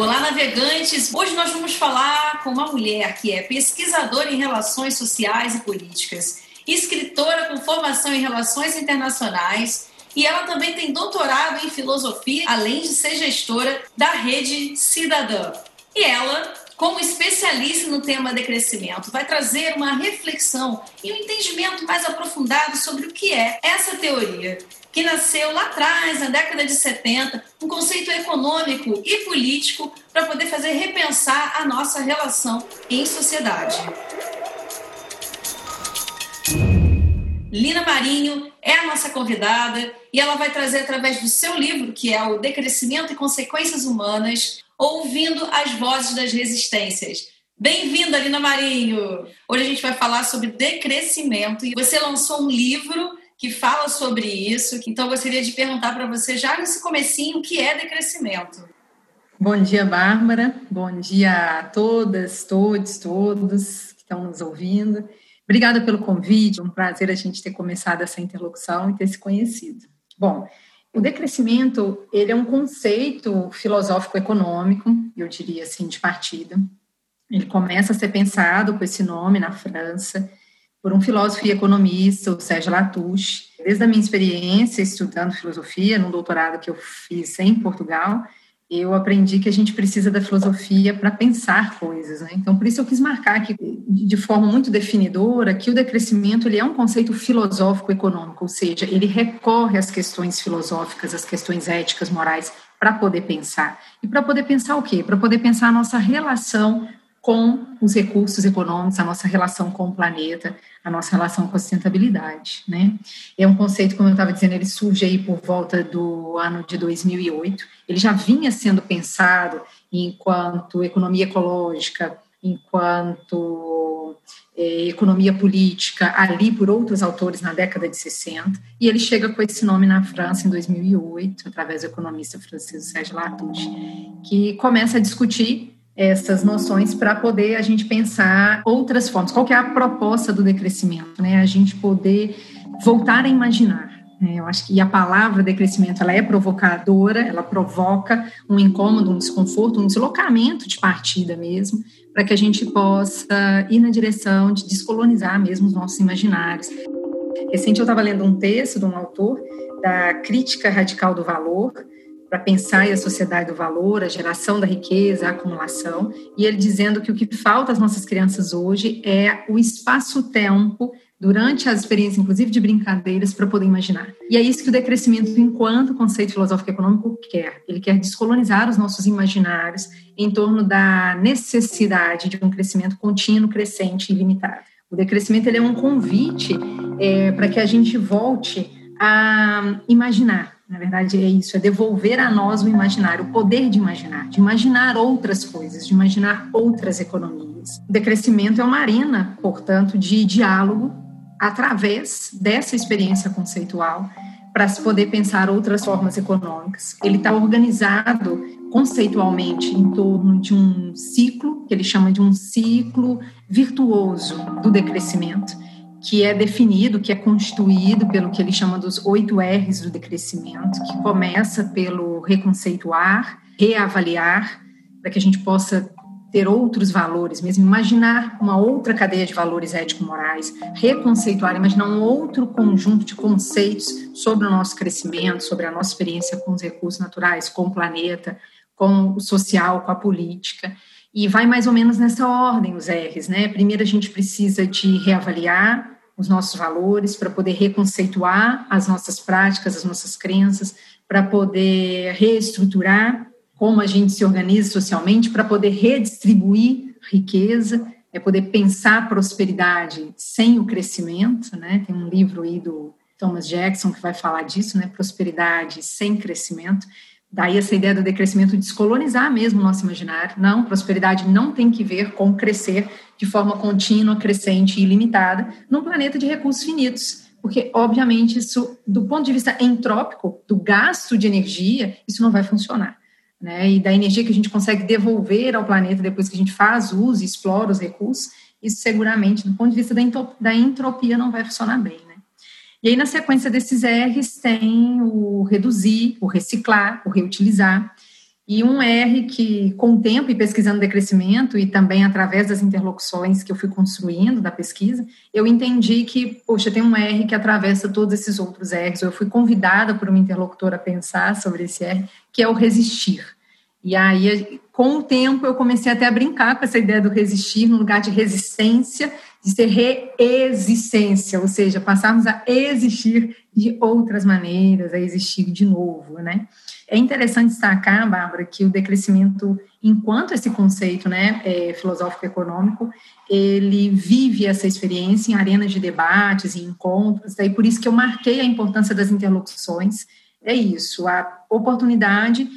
Olá, navegantes! Hoje nós vamos falar com uma mulher que é pesquisadora em relações sociais e políticas, escritora com formação em relações internacionais e ela também tem doutorado em filosofia, além de ser gestora da Rede Cidadã. E ela como especialista no tema decrescimento, vai trazer uma reflexão e um entendimento mais aprofundado sobre o que é essa teoria, que nasceu lá atrás, na década de 70, um conceito econômico e político para poder fazer repensar a nossa relação em sociedade. Lina Marinho é a nossa convidada e ela vai trazer através do seu livro, que é o Decrescimento e Consequências Humanas, ouvindo as vozes das resistências. Bem-vinda, Lina Marinho! Hoje a gente vai falar sobre decrescimento e você lançou um livro que fala sobre isso, então eu gostaria de perguntar para você já nesse comecinho o que é decrescimento. Bom dia, Bárbara. Bom dia a todas, todos, todos que estão nos ouvindo. Obrigada pelo convite, é um prazer a gente ter começado essa interlocução e ter se conhecido. Bom, o decrescimento, ele é um conceito filosófico-econômico, eu diria assim, de partida. Ele começa a ser pensado com esse nome na França, por um filósofo e economista, o Sérgio Latouche. Desde a minha experiência estudando filosofia, no doutorado que eu fiz em Portugal, eu aprendi que a gente precisa da filosofia para pensar coisas. Né? Então, por isso eu quis marcar aqui, de forma muito definidora, que o decrescimento ele é um conceito filosófico econômico, ou seja, ele recorre às questões filosóficas, às questões éticas, morais, para poder pensar. E para poder pensar o quê? Para poder pensar a nossa relação com os recursos econômicos, a nossa relação com o planeta, a nossa relação com a sustentabilidade, né? É um conceito, como eu estava dizendo, ele surge aí por volta do ano de 2008. Ele já vinha sendo pensado enquanto economia ecológica, enquanto é, economia política, ali por outros autores na década de 60, e ele chega com esse nome na França em 2008, através do economista francês Sérgio Latouche, que começa a discutir essas noções para poder a gente pensar outras formas. Qual que é a proposta do decrescimento? Né? A gente poder voltar a imaginar. Né? Eu acho que a palavra decrescimento ela é provocadora, ela provoca um incômodo, um desconforto, um deslocamento de partida mesmo, para que a gente possa ir na direção de descolonizar mesmo os nossos imaginários. Recente eu estava lendo um texto de um autor da crítica radical do valor, para pensar a sociedade do valor, a geração da riqueza, a acumulação, e ele dizendo que o que falta às nossas crianças hoje é o espaço-tempo durante as experiências, inclusive de brincadeiras, para poder imaginar. E é isso que o decrescimento, enquanto conceito filosófico econômico, quer. Ele quer descolonizar os nossos imaginários em torno da necessidade de um crescimento contínuo, crescente e ilimitado. O decrescimento ele é um convite é, para que a gente volte a imaginar, na verdade, é isso, é devolver a nós o imaginário, o poder de imaginar, de imaginar outras coisas, de imaginar outras economias. O decrescimento é uma arena, portanto, de diálogo através dessa experiência conceitual para se poder pensar outras formas econômicas. Ele está organizado conceitualmente em torno de um ciclo, que ele chama de um ciclo virtuoso do decrescimento, que é definido, que é constituído pelo que ele chama dos oito R's do decrescimento, que começa pelo reconceituar, reavaliar, para que a gente possa ter outros valores, mesmo imaginar uma outra cadeia de valores ético-morais, reconceituar, imaginar um outro conjunto de conceitos sobre o nosso crescimento, sobre a nossa experiência com os recursos naturais, com o planeta, com o social, com a política. E vai mais ou menos nessa ordem os R's, né? Primeiro a gente precisa de reavaliar os nossos valores, para poder reconceituar as nossas práticas, as nossas crenças, para poder reestruturar como a gente se organiza socialmente, para poder redistribuir riqueza, é poder pensar prosperidade sem o crescimento, né? Tem um livro aí do Thomas Jackson que vai falar disso, né? Prosperidade sem crescimento. Daí essa ideia do decrescimento descolonizar mesmo o nosso imaginário. Não, prosperidade não tem que ver com crescer de forma contínua, crescente e ilimitada num planeta de recursos finitos. Porque, obviamente, isso, do ponto de vista entrópico, do gasto de energia, isso não vai funcionar. Né? E da energia que a gente consegue devolver ao planeta depois que a gente faz uso e explora os recursos, isso seguramente, do ponto de vista da entropia, não vai funcionar bem. E aí, na sequência desses R's, tem o reduzir, o reciclar, o reutilizar. E um R que, com o tempo e pesquisando decrescimento, e também através das interlocuções que eu fui construindo da pesquisa, eu entendi que, poxa, tem um R que atravessa todos esses outros R's. Eu fui convidada por uma interlocutora a pensar sobre esse R, que é o resistir. E aí, com o tempo, eu comecei até a brincar com essa ideia do resistir no lugar de resistência, de ser reexistência, ou seja, passarmos a existir de outras maneiras, a existir de novo, né? É interessante destacar, Bárbara, que o decrescimento, enquanto esse conceito né, é, filosófico-econômico, ele vive essa experiência em arenas de debates, em encontros, daí por isso que eu marquei a importância das interlocuções, é isso, a oportunidade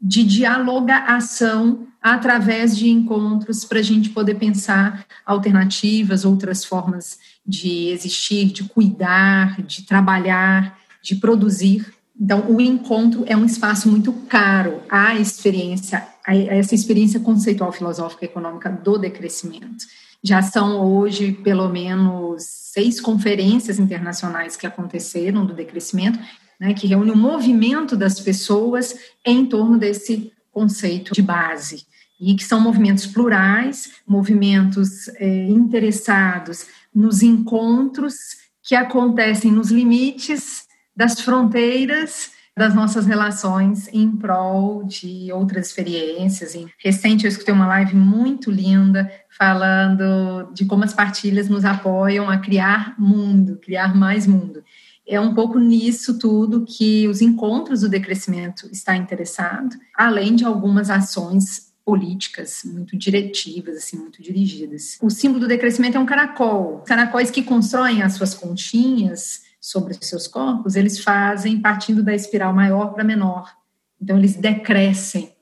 de dialogação através de encontros para a gente poder pensar alternativas, outras formas de existir, de cuidar, de trabalhar, de produzir então, o encontro é um espaço muito caro à experiência, a essa experiência conceitual, filosófica e econômica do decrescimento. Já são hoje pelo menos seis conferências internacionais que aconteceram do decrescimento, né, que reúne o movimento das pessoas em torno desse conceito de base e que são movimentos plurais, movimentos é, interessados nos encontros que acontecem nos limites das fronteiras das nossas relações em prol de outras experiências. Recente eu escutei uma live muito linda falando de como as partilhas nos apoiam a criar mundo, criar mais mundo. É um pouco nisso tudo que os encontros do decrescimento está interessado, além de algumas ações políticas muito diretivas, assim, muito dirigidas. O símbolo do decrescimento é um caracol. Caracóis que constroem as suas conchinhas sobre os seus corpos, eles fazem partindo da espiral maior para menor. Então, eles decrescem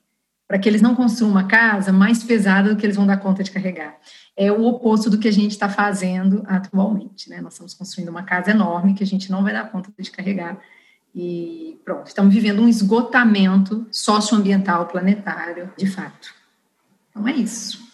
para que eles não construam uma casa mais pesada do que eles vão dar conta de carregar. É o oposto do que a gente está fazendo atualmente. Né? Nós estamos construindo uma casa enorme que a gente não vai dar conta de carregar. E pronto, estamos vivendo um esgotamento socioambiental planetário, de fato. Então é isso.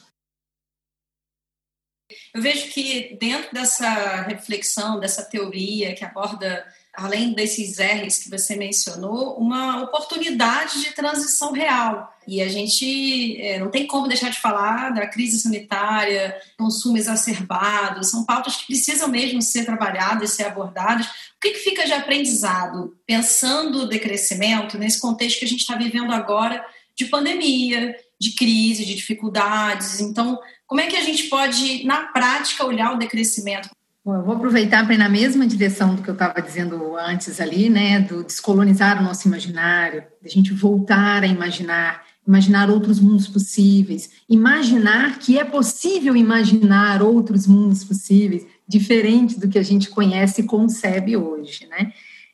Eu vejo que dentro dessa reflexão, dessa teoria que aborda, além desses R's que você mencionou, uma oportunidade de transição real. E a gente é, não tem como deixar de falar da crise sanitária, consumo exacerbado, são pautas que precisam mesmo ser trabalhadas, ser abordadas. O que, que fica de aprendizado, pensando o decrescimento, nesse contexto que a gente está vivendo agora de pandemia, de crise, de dificuldades? Então, como é que a gente pode, na prática, olhar o decrescimento? Bom, eu vou aproveitar para ir na mesma direção do que eu estava dizendo antes ali, né, do descolonizar o nosso imaginário, da gente voltar a imaginar, imaginar outros mundos possíveis, imaginar que é possível imaginar outros mundos possíveis, diferentes do que a gente conhece e concebe hoje, né?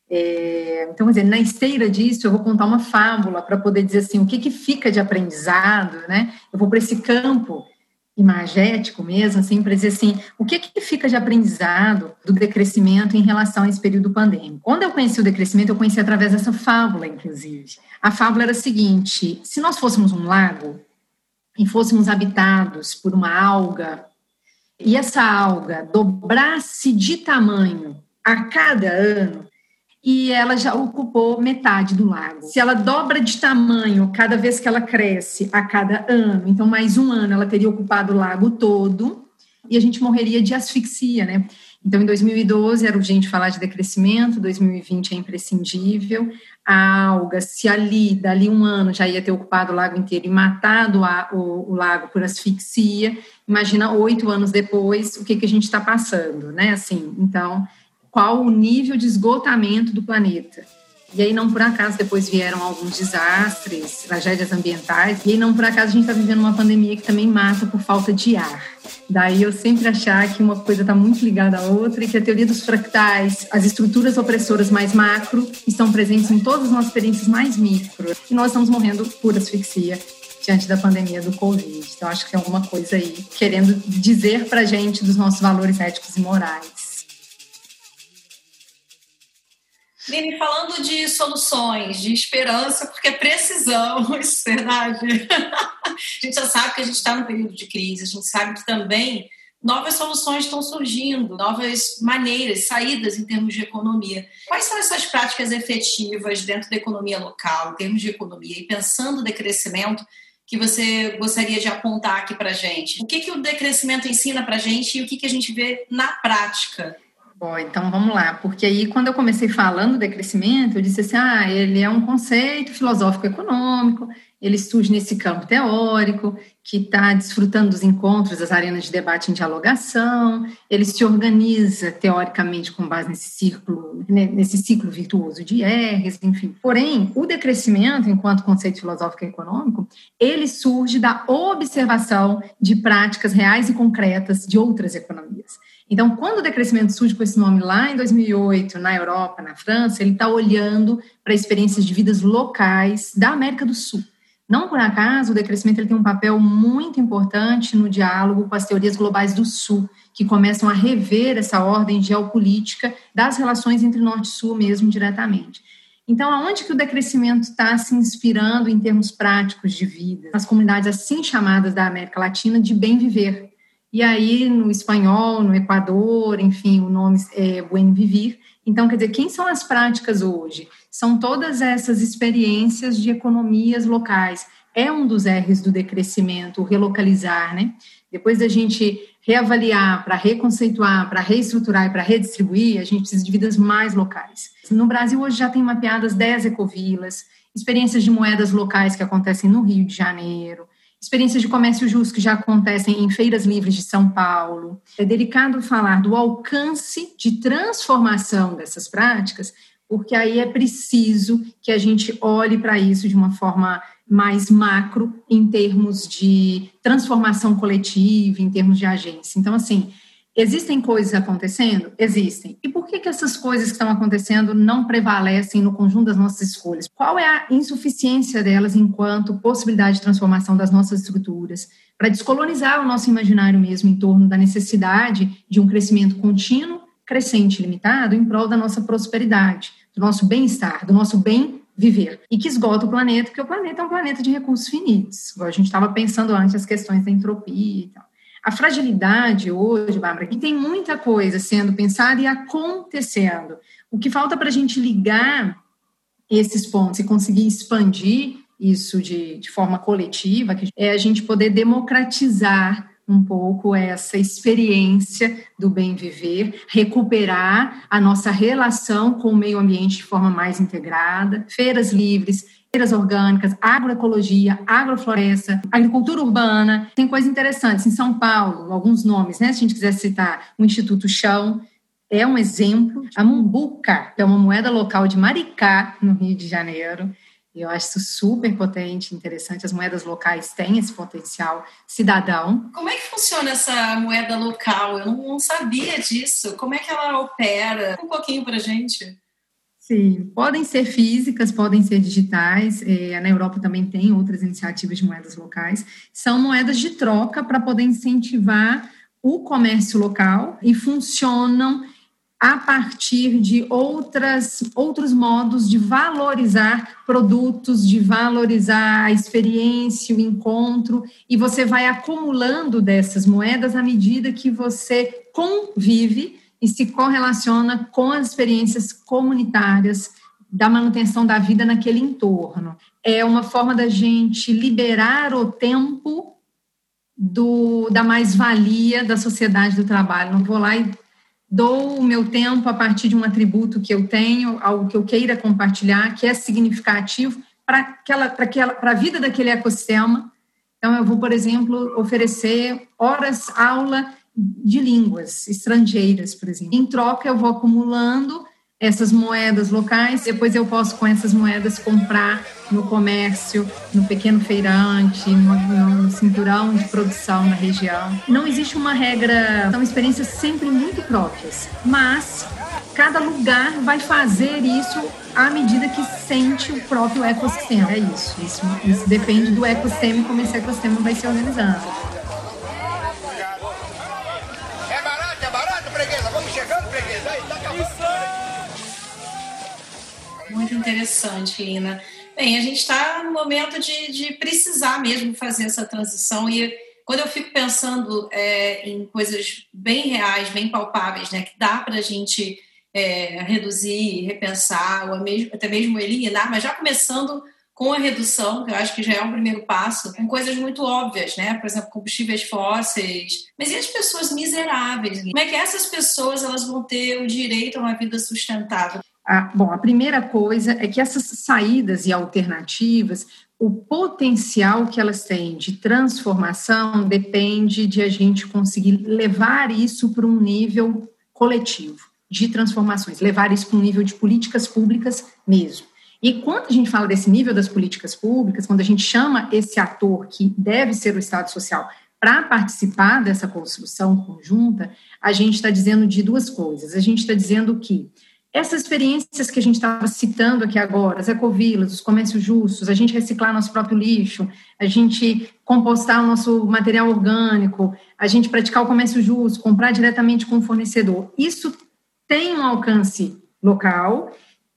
É, então, quer dizer, na esteira disso, eu vou contar uma fábula para poder dizer assim, o que, que fica de aprendizado, né? Eu vou para esse campo imagético mesmo, assim, para dizer assim, o que, que fica de aprendizado do decrescimento em relação a esse período pandêmico? Quando eu conheci o decrescimento, eu conheci através dessa fábula, inclusive. A fábula era a seguinte: se nós fôssemos um lago e fôssemos habitados por uma alga, e essa alga dobrasse de tamanho a cada ano, e ela já ocupou metade do lago. Se ela dobra de tamanho cada vez que ela cresce a cada ano, então mais um ano ela teria ocupado o lago todo e a gente morreria de asfixia, né? Então, em 2012 era urgente falar de decrescimento, 2020 é imprescindível. A alga, se ali, dali um ano, já ia ter ocupado o lago inteiro e matado a, o, o, lago por asfixia, imagina oito anos depois o que, que a gente está passando, né? Assim, então, qual o nível de esgotamento do planeta. E aí, não por acaso, depois vieram alguns desastres, tragédias ambientais, e aí, não por acaso, a gente está vivendo uma pandemia que também mata por falta de ar. Daí eu sempre achar que uma coisa está muito ligada à outra e que a teoria dos fractais, as estruturas opressoras mais macro, estão presentes em todas as nossas experiências mais micro. E nós estamos morrendo por asfixia diante da pandemia do Covid. Então, acho que tem alguma coisa aí querendo dizer para gente dos nossos valores éticos e morais. Lini, falando de soluções, de esperança, porque precisamos, verdade. a gente já sabe que a gente está no período de crise, a gente sabe que também novas soluções estão surgindo, novas maneiras, saídas em termos de economia. Quais são essas práticas efetivas dentro da economia local, em termos de economia? E pensando no decrescimento, que você gostaria de apontar aqui para a gente? O que, que o decrescimento ensina para gente e o que, que a gente vê na prática? Bom, então vamos lá, porque aí quando eu comecei falando de crescimento, eu disse assim, ah, ele é um conceito filosófico econômico, ele surge nesse campo teórico, que está desfrutando dos encontros, das arenas de debate em dialogação, ele se organiza teoricamente com base nesse círculo, né, nesse ciclo virtuoso de Erres, enfim. Porém, o decrescimento, enquanto conceito filosófico econômico, ele surge da observação de práticas reais e concretas de outras economias. Então, quando o decrescimento surge com esse nome lá em 2008, na Europa, na França, ele está olhando para experiências de vidas locais da América do Sul. Não por acaso, o decrescimento ele tem um papel muito importante no diálogo com as teorias globais do Sul, que começam a rever essa ordem geopolítica das relações entre Norte e Sul mesmo diretamente. Então, aonde que o decrescimento está se inspirando em termos práticos de vida? Nas comunidades assim chamadas da América Latina de bem viver, e aí, no espanhol, no Equador, enfim, o nome é Buen Vivir. Então, quer dizer, quem são as práticas hoje? São todas essas experiências de economias locais. É um dos R's do decrescimento, o relocalizar, né? Depois da gente reavaliar, para reconceituar, para reestruturar e para redistribuir, a gente precisa de vidas mais locais. No Brasil, hoje já tem mapeadas 10 ecovilas, experiências de moedas locais que acontecem no Rio de Janeiro, experiências de comércio justo que já acontecem em feiras livres de São Paulo. É delicado falar do alcance de transformação dessas práticas, porque aí é preciso que a gente olhe para isso de uma forma mais macro, em termos de transformação coletiva, em termos de agência. Então, assim, Existem coisas acontecendo? Existem. E por que, que essas coisas que estão acontecendo não prevalecem no conjunto das nossas escolhas? Qual é a insuficiência delas enquanto possibilidade de transformação das nossas estruturas? Para descolonizar o nosso imaginário mesmo em torno da necessidade de um crescimento contínuo, crescente limitado em prol da nossa prosperidade, do nosso bem-estar, do nosso bem viver e que esgota o planeta, porque o planeta é um planeta de recursos finitos. A gente estava pensando antes as questões da entropia e tal. A fragilidade hoje, Bárbara, que tem muita coisa sendo pensada e acontecendo. O que falta para a gente ligar esses pontos e conseguir expandir isso de, de forma coletiva é a gente poder democratizar um pouco essa experiência do bem viver, recuperar a nossa relação com o meio ambiente de forma mais integrada, feiras livres, feiras orgânicas, agroecologia, agrofloresta, agricultura urbana. Tem coisas interessantes. Em São Paulo, alguns nomes, né? Se a gente quiser citar, o Instituto Chão, é um exemplo. A Mumbuca, que é uma moeda local de Maricá, no Rio de Janeiro. Eu acho isso super potente, interessante. As moedas locais têm esse potencial cidadão. Como é que funciona essa moeda local? Eu não sabia disso. Como é que ela opera? Um pouquinho para gente. Sim, podem ser físicas, podem ser digitais. É, na Europa também tem outras iniciativas de moedas locais. São moedas de troca para poder incentivar o comércio local e funcionam a partir de outras, outros modos de valorizar produtos, de valorizar a experiência, o encontro, e você vai acumulando dessas moedas à medida que você convive e se correlaciona com as experiências comunitárias da manutenção da vida naquele entorno. É uma forma da gente liberar o tempo do, da mais-valia da sociedade do trabalho. Não vou lá e dou o meu tempo a partir de um atributo que eu tenho, algo que eu queira compartilhar, que é significativo para a vida daquele ecossistema. Então, eu vou, por exemplo, oferecer horas aula de línguas estrangeiras, por exemplo. Em troca, eu vou acumulando essas moedas locais, depois eu posso com essas moedas comprar no comércio, no pequeno feirante, no, no cinturão de produção na região. Não existe uma regra, são experiências sempre muito próprias, mas cada lugar vai fazer isso à medida que sente o próprio ecossistema. É isso, isso, isso depende do ecossistema e como esse ecossistema vai se organizando. Muito interessante, Lina. Bem, a gente está no momento de, de, precisar mesmo fazer essa transição e quando eu fico pensando é, em coisas bem reais, bem palpáveis, né, que dá para a gente é, reduzir, repensar, ou mesmo, até mesmo eliminar, mas já começando com a redução, que eu acho que já é um primeiro passo, com coisas muito óbvias, né? Por exemplo, combustíveis fósseis. Mas e as pessoas miseráveis? Como é que essas pessoas elas vão ter o direito a uma vida sustentável? Ah, bom, a primeira coisa é que essas saídas e alternativas, o potencial que elas têm de transformação depende de a gente conseguir levar isso para um nível coletivo de transformações, levar isso para um nível de políticas públicas mesmo. E quando a gente fala desse nível das políticas públicas, quando a gente chama esse ator que deve ser o Estado Social para participar dessa construção conjunta, a gente está dizendo de duas coisas. A gente está dizendo que essas experiências que a gente estava citando aqui agora, as ecovilas, os comércios justos, a gente reciclar nosso próprio lixo, a gente compostar o nosso material orgânico, a gente praticar o comércio justo, comprar diretamente com o fornecedor, isso tem um alcance local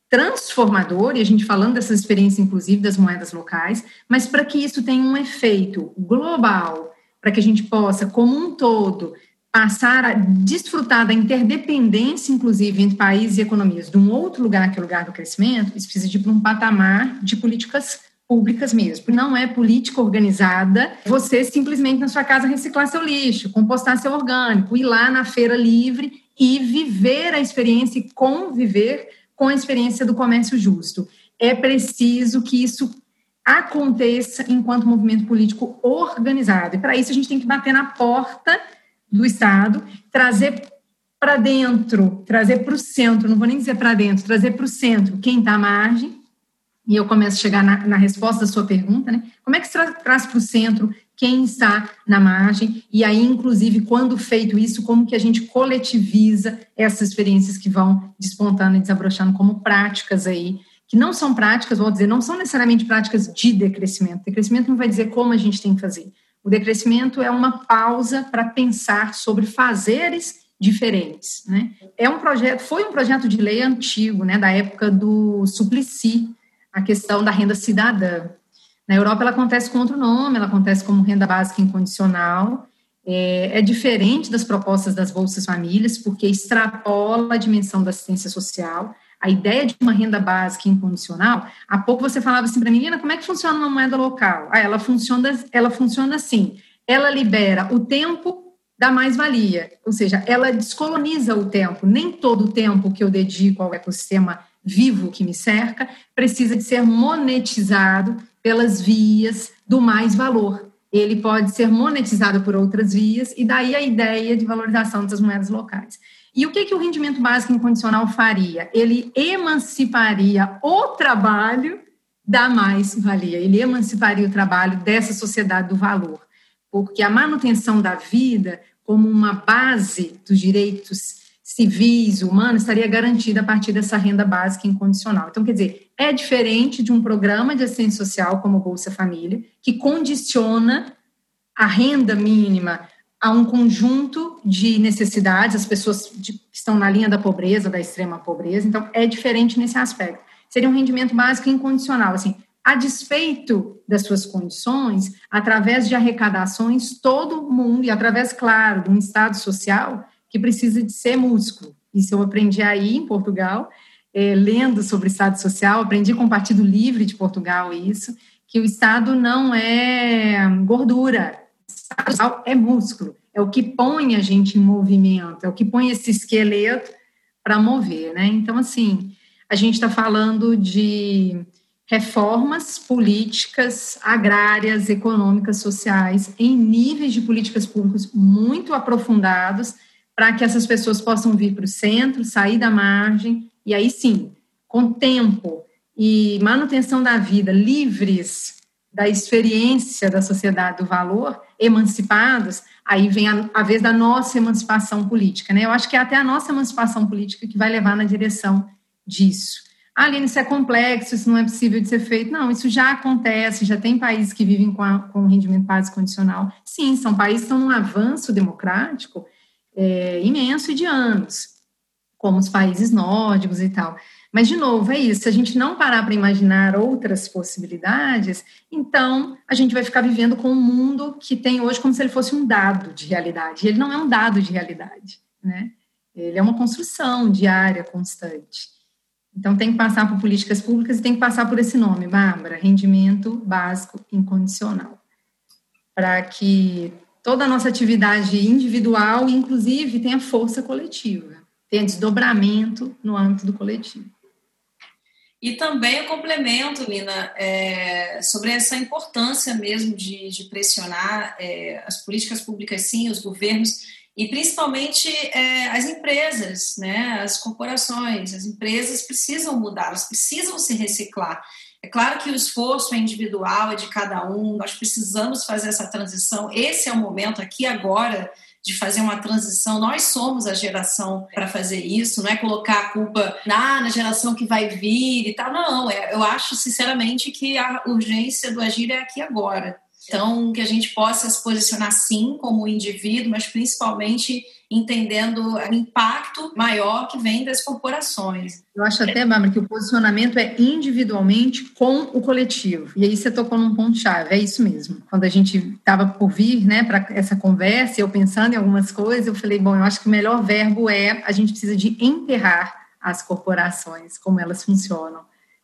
transformador, e a gente falando dessa experiência, inclusive, das moedas locais, mas para que isso tenha um efeito global, para que a gente possa, como um todo, passar a desfrutar da interdependência, inclusive, entre países e economias de um outro lugar que é o lugar do crescimento, isso precisa ir para um patamar de políticas públicas mesmo. Não é política organizada você simplesmente na sua casa reciclar seu lixo, compostar seu orgânico, ir lá na feira livre e viver a experiência e conviver com a experiência do comércio justo. É preciso que isso aconteça enquanto movimento político organizado. E para isso a gente tem que bater na porta do Estado, trazer para dentro, trazer para o centro, não vou nem dizer para dentro, trazer para o centro quem está à margem, e eu começo a chegar na, na, resposta da sua pergunta, né? Como é que se tra traz para o centro quem está na margem, e aí, inclusive, quando feito isso, como que a gente coletiviza essas experiências que vão despontando e desabrochando como práticas aí, que não são práticas, vou dizer, não são necessariamente práticas de decrescimento. Decrescimento não vai dizer como a gente tem que fazer. O decrescimento é uma pausa para pensar sobre fazeres diferentes, né? É um projeto, foi um projeto de lei antigo, né, da época do Suplicy, a questão da renda cidadã. Na Europa, ela acontece com outro nome, ela acontece como renda básica incondicional. É, é, diferente das propostas das Bolsas Famílias, porque extrapola a dimensão da assistência social. A ideia de uma renda básica incondicional, há pouco você falava assim para a menina, como é que funciona uma moeda local? Ah, ela funciona, ela funciona assim, ela libera o tempo da mais-valia, ou seja, ela descoloniza o tempo. Nem todo o tempo que eu dedico ao ecossistema vivo que me cerca precisa de ser monetizado pelas vias do mais valor. Ele pode ser monetizado por outras vias, e daí a ideia de valorização das moedas locais. E o que, que o rendimento básico incondicional faria? Ele emanciparia o trabalho da mais-valia, ele emanciparia o trabalho dessa sociedade do valor, porque a manutenção da vida como uma base dos direitos civis, humanos, estaria garantida a partir dessa renda básica incondicional. Então, quer dizer, é diferente de um programa de assistência social como o Bolsa Família, que condiciona a renda mínima a um conjunto de necessidades, as pessoas de, estão na linha da pobreza, da extrema pobreza, então é diferente nesse aspecto. Seria um rendimento básico incondicional, assim, a despeito das suas condições, através de arrecadações, todo mundo, e através, claro, de um Estado social, que precisa de ser músculo. Isso eu aprendi aí em Portugal, é, lendo sobre Estado Social, aprendi com o Partido Livre de Portugal isso, que o Estado não é gordura, Social é músculo, é o que põe a gente em movimento, é o que põe esse esqueleto para mover, né? Então, assim, a gente está falando de reformas políticas agrárias, econômicas, sociais, em níveis de políticas públicas muito aprofundados, para que essas pessoas possam vir para o centro, sair da margem, e aí sim, com tempo e manutenção da vida, livres da experiência da sociedade do valor, emancipados, aí vem a, a vez da nossa emancipação política. Né? Eu acho que é até a nossa emancipação política que vai levar na direção disso. Ah, Aline, isso é complexo, isso não é possível de ser feito. Não, isso já acontece, já tem países que vivem com, a, com rendimento básico condicional. Sim, são países que estão num avanço democrático é, imenso e de anos. Como os países nórdicos e tal. Mas, de novo, é isso. Se a gente não parar para imaginar outras possibilidades, então a gente vai ficar vivendo com um mundo que tem hoje como se ele fosse um dado de realidade. E ele não é um dado de realidade, né? Ele é uma construção diária, constante. Então, tem que passar por políticas públicas e tem que passar por esse nome, Bárbara, rendimento básico incondicional. Para que toda a nossa atividade individual, inclusive, tenha força coletiva, tenha desdobramento no âmbito do coletivo. E também o complemento, Lina, é, sobre essa importância mesmo de, de pressionar é, as políticas públicas, sim, os governos, e principalmente é, as empresas, né, as corporações. As empresas precisam mudar, elas precisam se reciclar. É claro que o esforço é individual, é de cada um, nós precisamos fazer essa transição. Esse é o momento aqui agora de fazer uma transição. Nós somos a geração para fazer isso, não é colocar a culpa na, na geração que vai vir e tal. Não, é, eu acho sinceramente que a urgência do agir é aqui agora. Então, que a gente possa se posicionar sim como indivíduo, mas principalmente entendendo o impacto maior que vem das corporações. Eu acho até, Bárbara, que o posicionamento é individualmente com o coletivo. E aí você tocou num ponto-chave, é isso mesmo. Quando a gente estava por vir né, para essa conversa, eu pensando em algumas coisas, eu falei, bom, eu acho que o melhor verbo é a gente precisa de enterrar as corporações, como elas funcionam.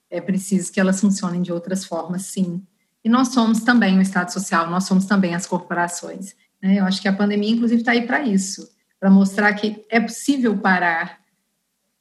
É preciso que elas funcionem de outras formas, sim. E nós somos também o Estado Social, nós somos também as corporações. Né? Eu acho que a pandemia, inclusive, está aí para isso para mostrar que é possível parar.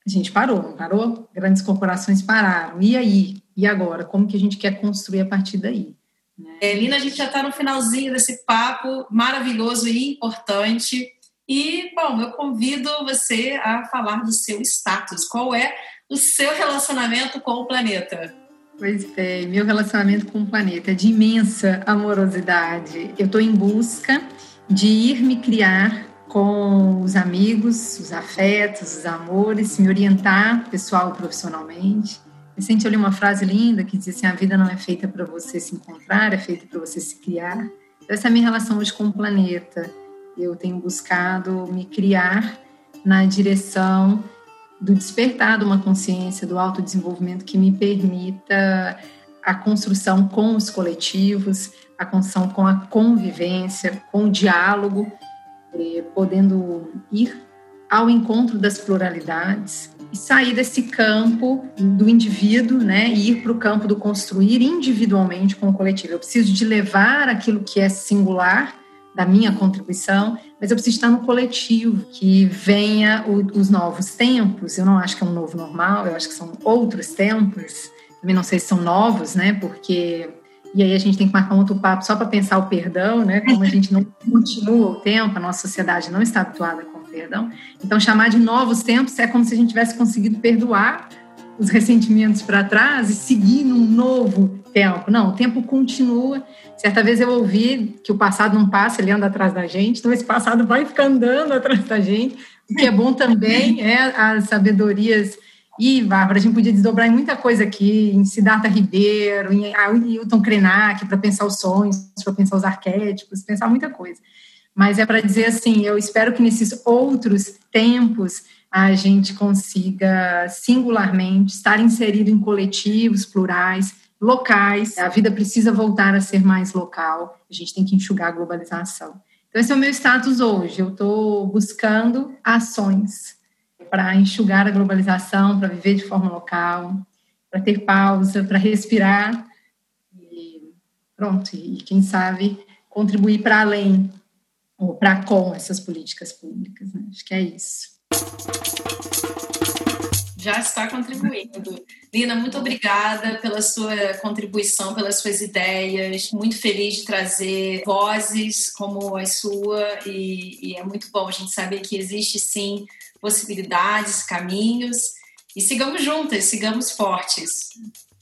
A gente parou, não parou? Grandes corporações pararam. E aí? E agora? Como que a gente quer construir a partir daí? Né? É, Lina, a gente já está no finalzinho desse papo maravilhoso e importante. E, bom, eu convido você a falar do seu status. Qual é o seu relacionamento com o planeta? Pois é, meu relacionamento com o planeta é de imensa amorosidade. Eu estou em busca de ir me criar com os amigos, os afetos, os amores, me orientar pessoal e profissionalmente. Recente eu li uma frase linda que diz assim: a vida não é feita para você se encontrar, é feita para você se criar. Essa é a minha relação hoje com o planeta. Eu tenho buscado me criar na direção do despertar de uma consciência, do autodesenvolvimento que me permita a construção com os coletivos, a construção com a convivência, com o diálogo é, podendo ir ao encontro das pluralidades e sair desse campo do indivíduo, né, e ir para o campo do construir individualmente com o coletivo. Eu preciso de levar aquilo que é singular da minha contribuição, mas eu preciso estar no coletivo, que venha o, os novos tempos. Eu não acho que é um novo normal, eu acho que são outros tempos. Também não sei se são novos, né, porque e aí a gente tem que marcar um outro papo só para pensar o perdão, né? Como a gente não continua o tempo, a nossa sociedade não está habituada com o perdão. Então, chamar de novos tempos é como se a gente tivesse conseguido perdoar os ressentimentos para trás e seguir num novo tempo. Não, o tempo continua. Certa vez eu ouvi que o passado não passa, ele anda atrás da gente, então esse passado vai ficar andando atrás da gente. O que é bom também é as sabedorias e, Bárbara, a gente podia desdobrar em muita coisa aqui, em Siddhartha Ribeiro, em Hilton Krenak, para pensar os sonhos, para pensar os arquétipos, pensar muita coisa. Mas é para dizer assim, eu espero que nesses outros tempos a gente consiga singularmente estar inserido em coletivos plurais, locais. A vida precisa voltar a ser mais local. A gente tem que enxugar a globalização. Então, esse é o meu status hoje. Eu estou buscando ações para enxugar a globalização, para viver de forma local, para ter pausa, para respirar e pronto, e quem sabe contribuir para além ou para com essas políticas públicas. Né? Acho que é isso. Já está contribuindo. Lina, muito obrigada pela sua contribuição, pelas suas ideias. Muito feliz de trazer vozes como a sua, e, e é muito bom a gente saber que existe sim possibilidades, caminhos. E sigamos juntas, sigamos fortes.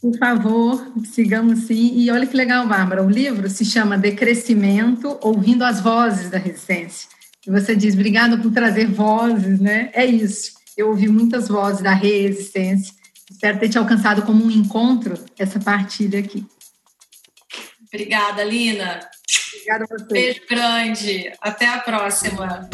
Por favor, sigamos sim. E olha que legal, Bárbara, o livro se chama Decrescimento, Ouvindo as Vozes da Resistência. E você diz, obrigada por trazer vozes, né? É isso. Eu ouvi muitas vozes da resistência. Espero ter te alcançado como um encontro, essa partilha aqui. Obrigada, Lina. Obrigada a você. Beijo grande. Até a próxima.